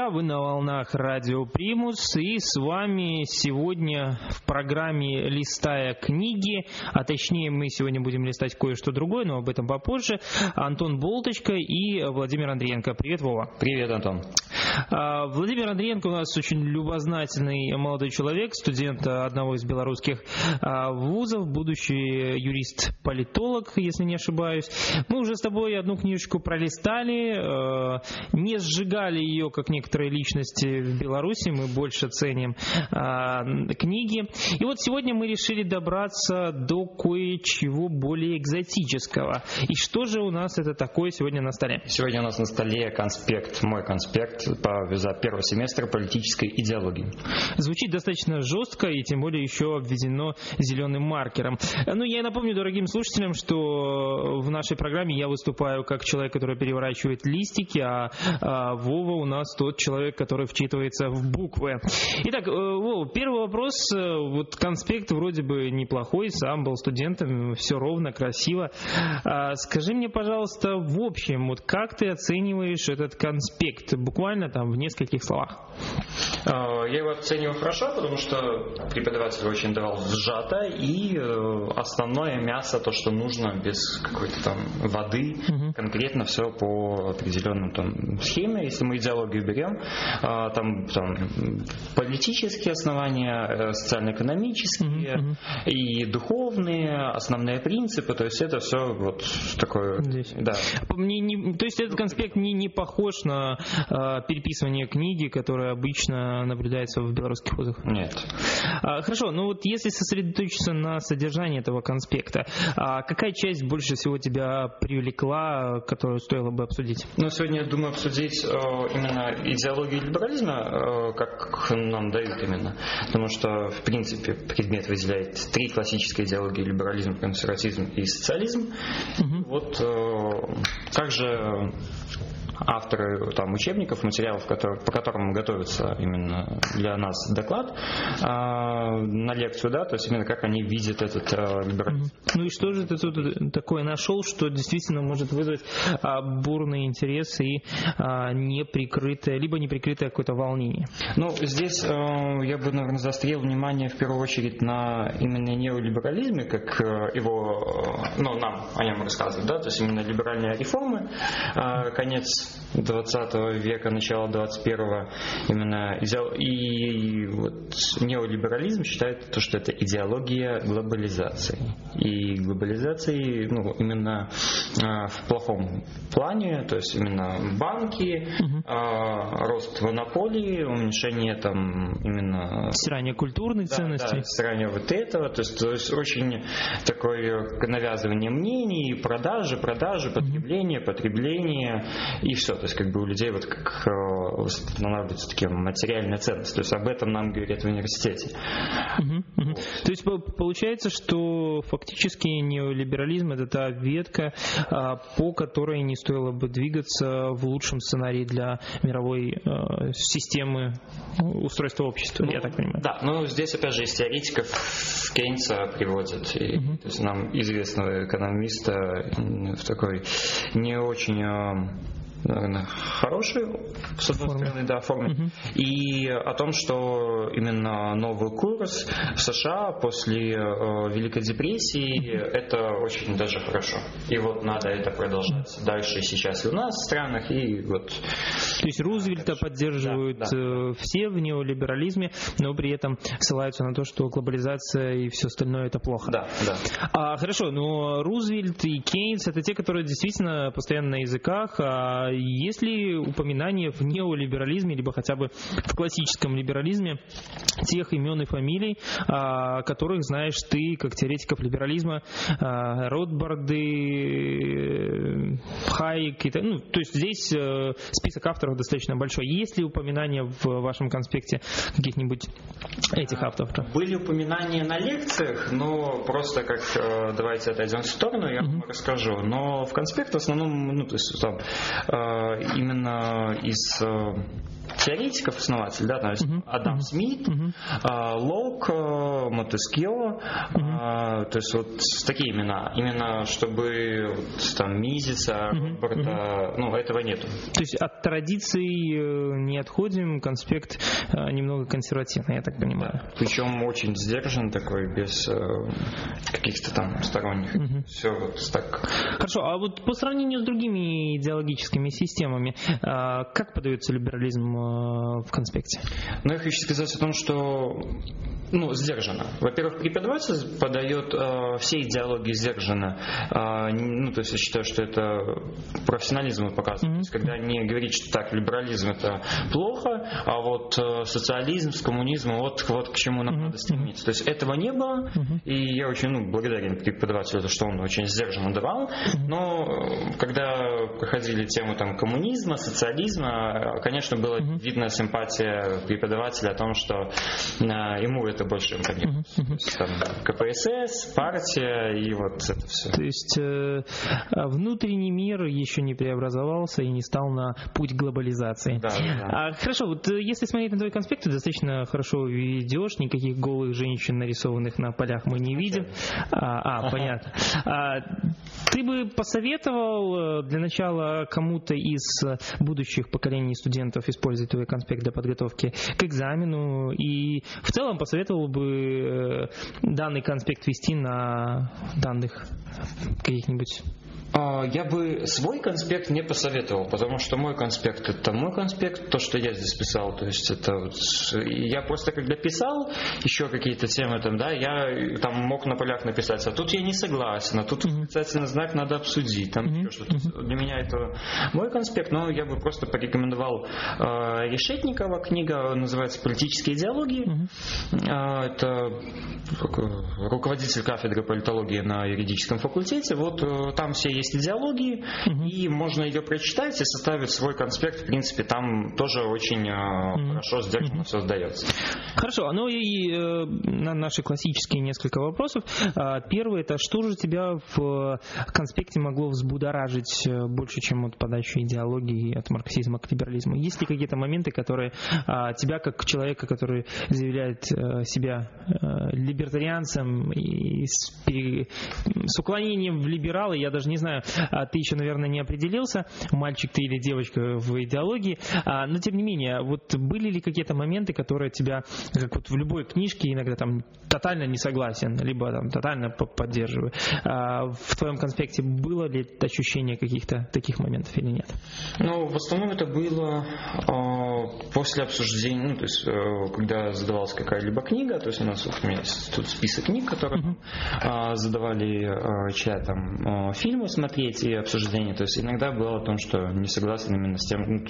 друзья, вы на волнах Радио Примус, и с вами сегодня в программе «Листая книги», а точнее мы сегодня будем листать кое-что другое, но об этом попозже, Антон Болточка и Владимир Андриенко. Привет, Вова. Привет, Антон. А, Владимир Андриенко у нас очень любознательный молодой человек, студент одного из белорусских а, вузов, будущий юрист-политолог, если не ошибаюсь. Мы уже с тобой одну книжечку пролистали, а, не сжигали ее, как некоторые личности в Беларуси, мы больше ценим книги. И вот сегодня мы решили добраться до кое-чего более экзотического. И что же у нас это такое сегодня на столе? Сегодня у нас на столе конспект, мой конспект по, за первого семестра политической идеологии. Звучит достаточно жестко и тем более еще обведено зеленым маркером. Ну, я напомню дорогим слушателям, что в нашей программе я выступаю как человек, который переворачивает листики, а, а Вова у нас тот человек, который вчитывается в буквы. Итак, э, Вова, первый вопрос. Э, вот конспект вроде бы неплохой, сам был студентом, все ровно, красиво. А скажи мне, пожалуйста, в общем, вот как ты оцениваешь этот конспект? Буквально там в нескольких словах. А, я его оцениваю хорошо, потому что преподаватель очень давал сжато, и э, основное мясо, то, что нужно, без какой-то там воды, угу. конкретно все по определенным там схеме. Если мы идеологию берем, а, там, там политические основания, э, социально-экономические угу, и духовные, основные принципы, то есть это все вот такое. Здесь. Да. Мне не, то есть этот конспект не, не похож на э, переписывание книги, которая обычно наблюдается в белорусских вузах? Нет. А, хорошо, ну вот если сосредоточиться на содержании этого конспекта, а какая часть больше всего тебя привлекла, которую стоило бы обсудить? Ну, сегодня я думаю обсудить э, именно идеологию либерализма, э, как нам дают именно. Потому что, в принципе, предмет выделяет три классические идеологии либерализм, консерватизм и социализм. Угу. Вот э, как же авторы там, учебников, материалов, которые, по которым готовится именно для нас доклад а, на лекцию, да, то есть именно как они видят этот а, либерализм. Ну и что же ты тут такое нашел, что действительно может вызвать а, бурный интерес и а, неприкрытое, либо неприкрытое какое-то волнение? Ну, здесь а, я бы, наверное, заострил внимание в первую очередь на именно неолиберализме, как а, его, ну, нам о нем рассказывают, да, то есть именно либеральные реформы, а, конец 20 века, начала 21 именно идеал... и вот неолиберализм считает то, что это идеология глобализации. И глобализации ну, именно а, в плохом плане, то есть именно банки, угу. а, рост монополии, уменьшение там именно... Стирание культурной да, ценности. Да, стирание вот этого, то есть, то есть очень такое навязывание мнений, продажи, продажи, потребление, потребление и все. То есть как бы у людей вот как э, устанавливаются такие материальные ценности. То есть об этом нам говорят в университете. Угу, угу. То есть получается, что фактически неолиберализм это та ветка, а, по которой не стоило бы двигаться в лучшем сценарии для мировой э, системы устройства общества, ну, я так понимаю. Да, но здесь опять же из теоретиков Кейнса приводят, и, угу. то есть нам известного экономиста в такой не очень э, наверное, хорошие, с одной форме. стороны, да, форме. Угу. И о том, что именно новый курс в США после э, Великой депрессии угу. это очень даже хорошо. И вот надо это продолжать угу. дальше сейчас и у нас в странах, и вот. То есть Рузвельта поддерживают да, да. Э, все в неолиберализме, но при этом ссылаются на то, что глобализация и все остальное это плохо. Да, да. А, хорошо, но Рузвельт и Кейнс это те, которые действительно постоянно на языках, а есть ли упоминание в неолиберализме, либо хотя бы в классическом либерализме тех имен и фамилий, а, которых знаешь ты, как теоретиков либерализма, а, Ротбарды, Хайек, и, ну, то есть здесь э, список авторов достаточно большой. Есть ли упоминания в вашем конспекте каких-нибудь этих авторов? Были упоминания на лекциях, но просто как э, давайте отойдем в сторону, я вам расскажу. Но в конспекте в основном, ну, то есть там э, именно из теоретиков, основатель, да, то есть uh-huh. Адам. Смит, uh-huh. Лок, Мотескио, uh-huh. то есть вот такие имена, именно чтобы вот, там Мизиса, uh-huh. Роберта, uh-huh. ну этого нету. То есть от традиций э, не отходим, конспект э, немного консервативный, я так понимаю. Да. Причем очень сдержан такой, без э, каких-то там сторонних. Uh-huh. Все вот так. Хорошо, а вот по сравнению с другими идеологическими системами, как подается либерализм в конспекте? Ну, я хочу сказать о том, что ну, сдержанно. Во-первых, преподаватель подает э, все идеологии сдержанно. Э, ну, то есть я считаю, что это профессионализм показывает. Mm-hmm. То есть, когда не говорит, что так, либерализм это плохо, а вот э, социализм с коммунизмом, вот, вот к чему нам mm-hmm. надо стремиться. То есть этого не было, mm-hmm. и я очень ну, благодарен преподавателю, за что он очень сдержанно давал. Mm-hmm. Но э, когда проходили тему там, коммунизма, социализма, конечно, была mm-hmm. видна симпатия преподавателя о том, что э, ему это это больше импонирует. Uh-huh. Там КПСС, партия и вот это все. То есть э, а внутренний мир еще не преобразовался и не стал на путь глобализации. Да, да. А, хорошо, вот э, если смотреть на твой конспект, ты достаточно хорошо ведешь, никаких голых женщин, нарисованных на полях мы не видим. А, а понятно. А, ты бы посоветовал э, для начала кому-то из будущих поколений студентов использовать твой конспект для подготовки к экзамену и в целом посоветовал посоветовал бы э, данный конспект вести на данных каких-нибудь я бы свой конспект не посоветовал, потому что мой конспект это мой конспект, то, что я здесь писал. То есть это вот, я просто когда писал еще какие-то темы там, да, я там мог на полях написать, а тут я не согласен, а тут восклицательный знак надо обсудить, там mm-hmm. что-то. Для меня это мой конспект, но я бы просто порекомендовал э, Решетникова книга, называется «Политические идеологии». Mm-hmm. Э, это руководитель кафедры политологии на юридическом факультете. Вот э, там все есть идеологии, угу. и можно ее прочитать и составить свой конспект. В принципе, там тоже очень угу. хорошо сдержанно угу. все сдается. Хорошо, ну и э, на наши классические несколько вопросов. А, первый это что же тебя в конспекте могло взбудоражить э, больше, чем от подачи идеологии от марксизма к либерализму? Есть ли какие-то моменты, которые а, тебя, как человека, который заявляет э, себя либертарианцем и с, с уклонением в либералы, я даже не знаю, знаю, а, ты еще, наверное, не определился, мальчик ты или девочка в идеологии, а, но тем не менее, вот были ли какие-то моменты, которые тебя, как вот в любой книжке, иногда там тотально не согласен, либо там тотально поддерживаю. А, в твоем конспекте было ли ощущение каких-то таких моментов или нет? Ну, в основном это было после обсуждения, ну, то есть, э, когда задавалась какая-либо книга, то есть у нас у меня есть тут список книг, которые uh-huh. задавали чья там фильмы смотреть и обсуждения. То есть иногда было о том, что не согласен именно с тем, ну,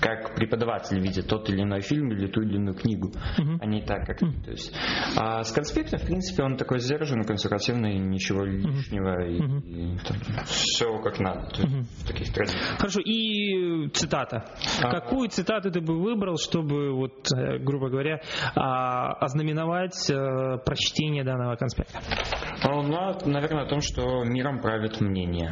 как преподаватель видит тот или иной фильм или ту или иную книгу, uh-huh. а не так, как uh-huh. то есть. А с конспектом, в принципе, он такой сдержанный, консервативный, ничего лишнего, uh-huh. и, и там, все как надо, то есть, uh-huh. в таких традициях. Хорошо, и цитата. А... Какую цитату ты бы выбрал, чтобы, вот, э, грубо говоря, а, ознаменовать э, прочтение данного конспекта? Ну, наверное, о том, что миром правит мнение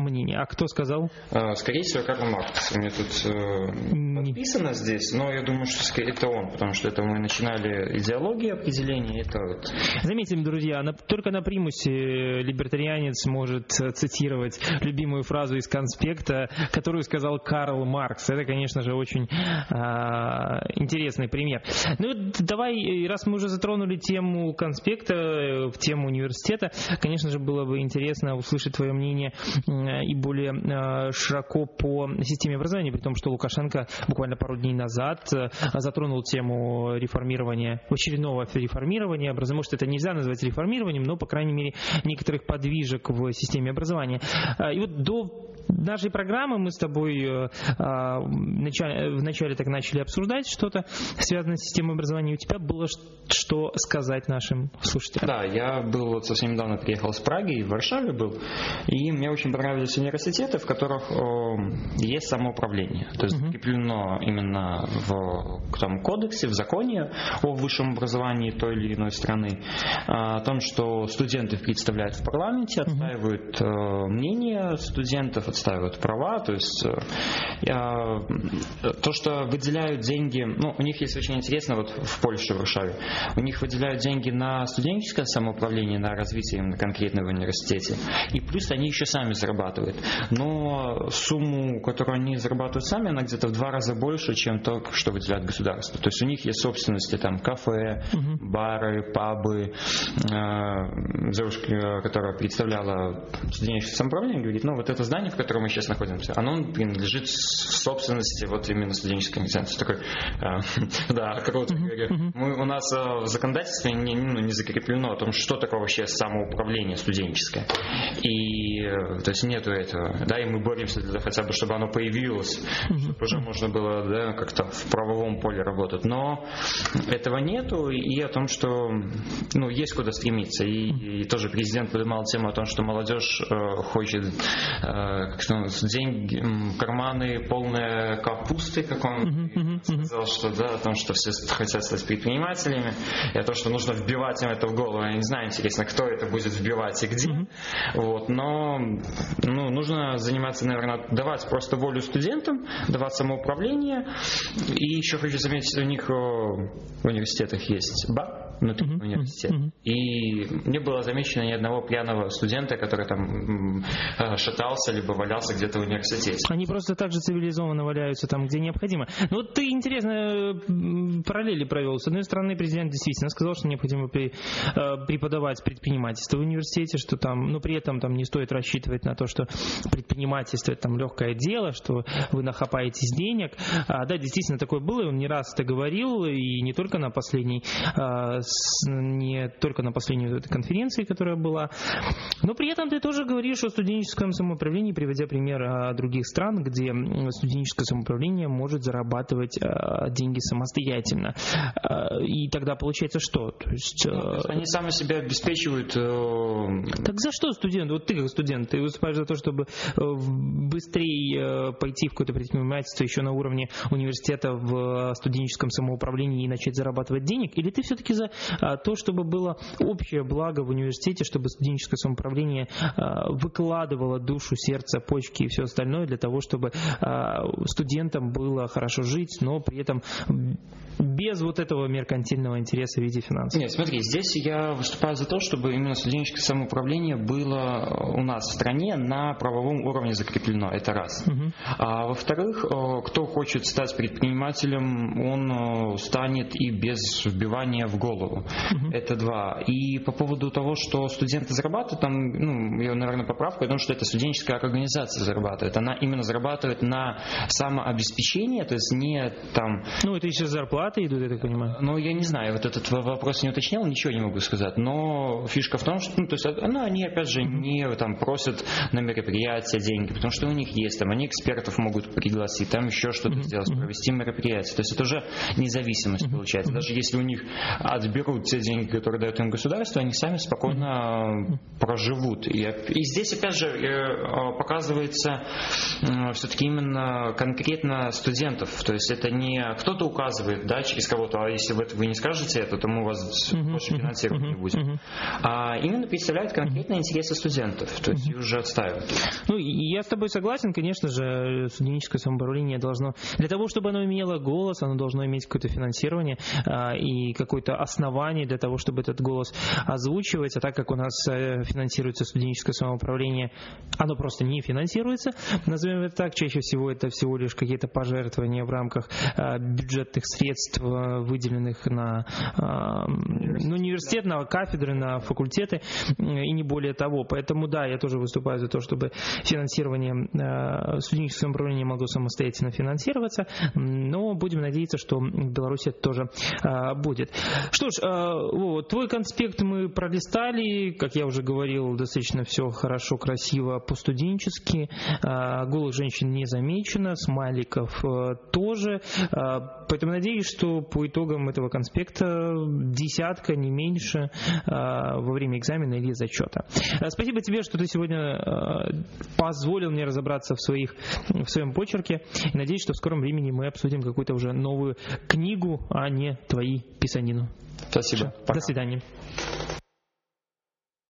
мнение. А кто сказал? А, скорее всего, Карл Маркс. У меня тут э, подписано здесь, но я думаю, что это он, потому что это мы начинали идеологии определения. Это вот. Заметьте, друзья, на, только на примусе либертарианец может цитировать любимую фразу из конспекта, которую сказал Карл Маркс. Это, конечно же, очень э, интересный пример. Ну, давай, раз мы уже затронули тему конспекта, э, в тему университета, конечно же, было бы интересно услышать твое мнение Э, и более э, широко по системе образования, при том, что Лукашенко буквально пару дней назад э, затронул тему реформирования, очередного реформирования образования. Может, это нельзя назвать реформированием, но, по крайней мере, некоторых подвижек в системе образования. И вот до нашей программы мы с тобой вначале так начали обсуждать что-то, связанное с системой образования. У тебя было что сказать нашим слушателям? Да, я был вот совсем недавно приехал с Праги, в Варшаве был, и мне очень понравились университеты, в которых э, есть самоуправление. То есть закреплено именно в там, кодексе, в законе о высшем образовании той или иной страны, э, о том, что студенты представляют в парламенте, отстаивают э, мнение студентов, отстаивают права, то есть то, что выделяют деньги, ну, у них есть очень интересно, вот в Польше, в Варшаве, у них выделяют деньги на студенческое самоуправление, на развитие именно конкретного университете, и плюс они еще сами зарабатывают. Но сумму, которую они зарабатывают сами, она где-то в два раза больше, чем то, что выделяет государство. То есть у них есть собственности, там, кафе, угу. бары, пабы. Девушка, которая представляла студенческое самоуправление, говорит, ну, вот это здание, в котором мы сейчас находимся, оно принадлежит собственности вот именно студенческой организации. Такой, да, коротко говоря. Мы, у нас в законодательстве не, ну, не закреплено о том, что такое вообще самоуправление студенческое. И, то есть, нету этого. Да, и мы боремся для того, хотя бы, чтобы оно появилось, чтобы уже можно было да, как-то в правовом поле работать. Но этого нету, и о том, что ну, есть куда стремиться. И, и тоже президент поднимал тему о том, что молодежь э, хочет э, деньги, карманы полные капусты, как он сказал, что да, о том, что все хотят стать предпринимателями, и о том, что нужно вбивать им это в голову. Я не знаю, интересно, кто это будет вбивать и где. Вот, но ну, нужно заниматься, наверное, давать просто волю студентам, давать самоуправление. И еще хочу заметить, у них в университетах есть БА, внутри uh-huh, университета. Uh-huh. И не было замечено ни одного пьяного студента, который там э, шатался либо валялся где-то в университете. Они просто так же цивилизованно валяются там, где необходимо. Ну вот ты интересно параллели провел. С одной стороны, президент действительно сказал, что необходимо при, э, преподавать предпринимательство в университете, что там, но при этом там не стоит рассчитывать на то, что предпринимательство это там легкое дело, что вы нахапаетесь денег. А, да, действительно такое было, и он не раз это говорил, и не только на последней а, не только на последней этой конференции, которая была, но при этом ты тоже говоришь о студенческом самоуправлении, приводя пример а, других стран, где студенческое самоуправление может зарабатывать а, деньги самостоятельно. А, и тогда получается что? То есть, ну, то есть они сами себя обеспечивают. Э, так за что студент? Вот ты как студент, ты выступаешь за то, чтобы э, быстрее э, пойти в какое-то предпринимательство еще на уровне университета в студенческом самоуправлении и начать зарабатывать денег? Или ты все-таки за то, чтобы было общее благо в университете, чтобы студенческое самоуправление а, выкладывало душу, сердце, почки и все остальное для того, чтобы а, студентам было хорошо жить, но при этом без вот этого меркантильного интереса в виде финансов. Нет, смотри, здесь я выступаю за то, чтобы именно студенческое самоуправление было у нас в стране на правовом уровне закреплено. Это раз. Угу. А во-вторых, кто хочет стать предпринимателем, он станет и без вбивания в голову. Угу. Это два. И по поводу того, что студенты зарабатывают, там, ну, я, наверное, поправка, потому что это студенческая организация зарабатывает. Она именно зарабатывает на самообеспечение, то есть не там... Ну, это еще зарплаты идут, я так понимаю. Ну, я не знаю, вот этот вопрос не уточнял, ничего не могу сказать. Но фишка в том, что, ну, то есть, ну, они, опять же, не там просят на мероприятия деньги, потому что у них есть, там, они экспертов могут пригласить, там еще что-то сделать, провести мероприятие. То есть это уже независимость получается. Даже если у них отберут берут те деньги, которые дает им государство, они сами спокойно проживут. И, и здесь, опять же, э, показывается все-таки именно конкретно студентов. То есть это не кто-то указывает да, через кого-то, а если вы, вы не скажете это, то мы вас больше финансировать не будем. А именно представляют конкретные интересы студентов, то есть и уже отстаивают. Ну, я с тобой согласен, конечно же, студенческое самоуправление должно, для того, чтобы оно имело голос, оно должно иметь какое-то финансирование а, и какое-то основание оснований для того, чтобы этот голос озвучивать, а так как у нас э, финансируется студенческое самоуправление, оно просто не финансируется, назовем это так, чаще всего это всего лишь какие-то пожертвования в рамках э, бюджетных средств, э, выделенных на ну, университет, на кафедры, на факультеты и не более того. Поэтому да, я тоже выступаю за то, чтобы финансирование студенческого самоуправления могло самостоятельно финансироваться, но будем надеяться, что в Беларуси это тоже будет. Что ж, вот, твой конспект мы пролистали, как я уже говорил, достаточно все хорошо, красиво, по-студенчески. А, голых женщин не замечено, смайликов э, тоже. А, поэтому надеюсь, что по итогам этого конспекта десятка, не меньше, а, во время экзамена или зачета. Спасибо тебе, что ты сегодня позволил мне разобраться в, своих, в своем почерке. Надеюсь, что в скором времени мы обсудим какую-то уже новую книгу, а не твои писанину. Спасибо. Пока. До свидания.